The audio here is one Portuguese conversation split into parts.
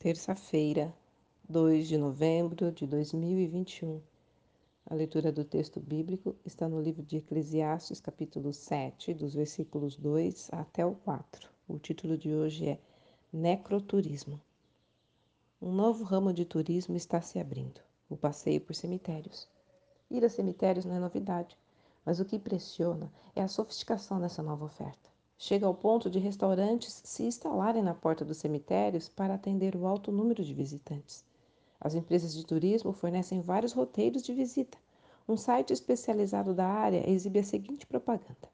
terça-feira, 2 de novembro de 2021. A leitura do texto bíblico está no livro de Eclesiastes, capítulo 7, dos versículos 2 até o 4. O título de hoje é Necroturismo. Um novo ramo de turismo está se abrindo: o passeio por cemitérios. Ir a cemitérios não é novidade, mas o que impressiona é a sofisticação dessa nova oferta. Chega ao ponto de restaurantes se instalarem na porta dos cemitérios para atender o alto número de visitantes. As empresas de turismo fornecem vários roteiros de visita. Um site especializado da área exibe a seguinte propaganda: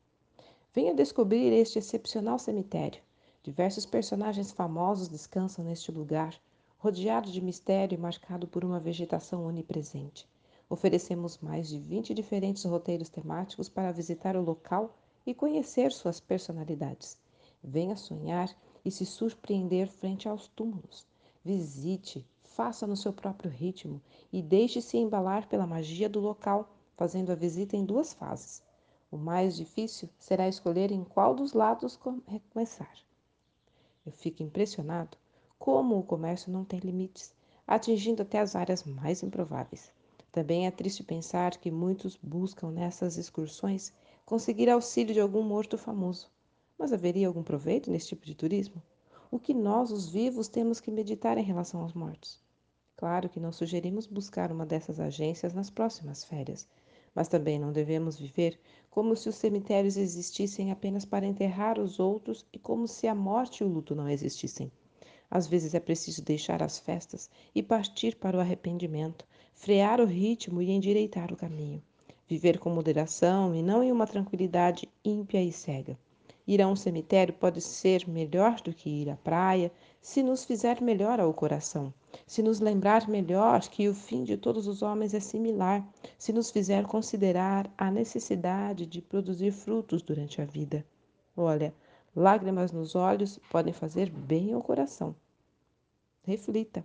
Venha descobrir este excepcional cemitério. Diversos personagens famosos descansam neste lugar, rodeado de mistério e marcado por uma vegetação onipresente. Oferecemos mais de 20 diferentes roteiros temáticos para visitar o local e conhecer suas personalidades. Venha sonhar e se surpreender frente aos túmulos. Visite, faça no seu próprio ritmo e deixe-se embalar pela magia do local, fazendo a visita em duas fases. O mais difícil será escolher em qual dos lados começar. Eu fico impressionado como o comércio não tem limites, atingindo até as áreas mais improváveis. Também é triste pensar que muitos buscam nessas excursões conseguir auxílio de algum morto famoso. Mas haveria algum proveito nesse tipo de turismo? O que nós, os vivos, temos que meditar em relação aos mortos? Claro que não sugerimos buscar uma dessas agências nas próximas férias, mas também não devemos viver como se os cemitérios existissem apenas para enterrar os outros e como se a morte e o luto não existissem. Às vezes é preciso deixar as festas e partir para o arrependimento, frear o ritmo e endireitar o caminho viver com moderação e não em uma tranquilidade ímpia e cega. Ir a um cemitério pode ser melhor do que ir à praia se nos fizer melhor ao coração, se nos lembrar melhor que o fim de todos os homens é similar, se nos fizer considerar a necessidade de produzir frutos durante a vida. Olha, lágrimas nos olhos podem fazer bem ao coração. Reflita.